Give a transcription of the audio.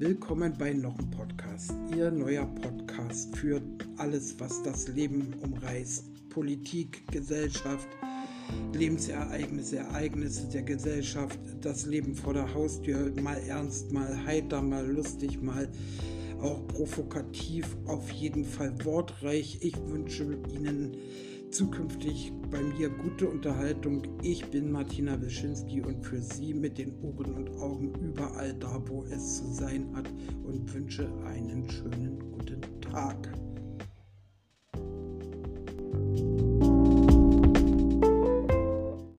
Willkommen bei noch einem Podcast. Ihr neuer Podcast für alles, was das Leben umreißt. Politik, Gesellschaft, Lebensereignisse, Ereignisse der Gesellschaft, das Leben vor der Haustür, mal ernst, mal heiter, mal lustig, mal auch provokativ, auf jeden Fall wortreich. Ich wünsche Ihnen zukünftig bei mir gute Unterhaltung. Ich bin Martina Wischinski und für Sie mit den Ohren und Augen überall da, wo es zu sein hat und wünsche einen schönen guten Tag.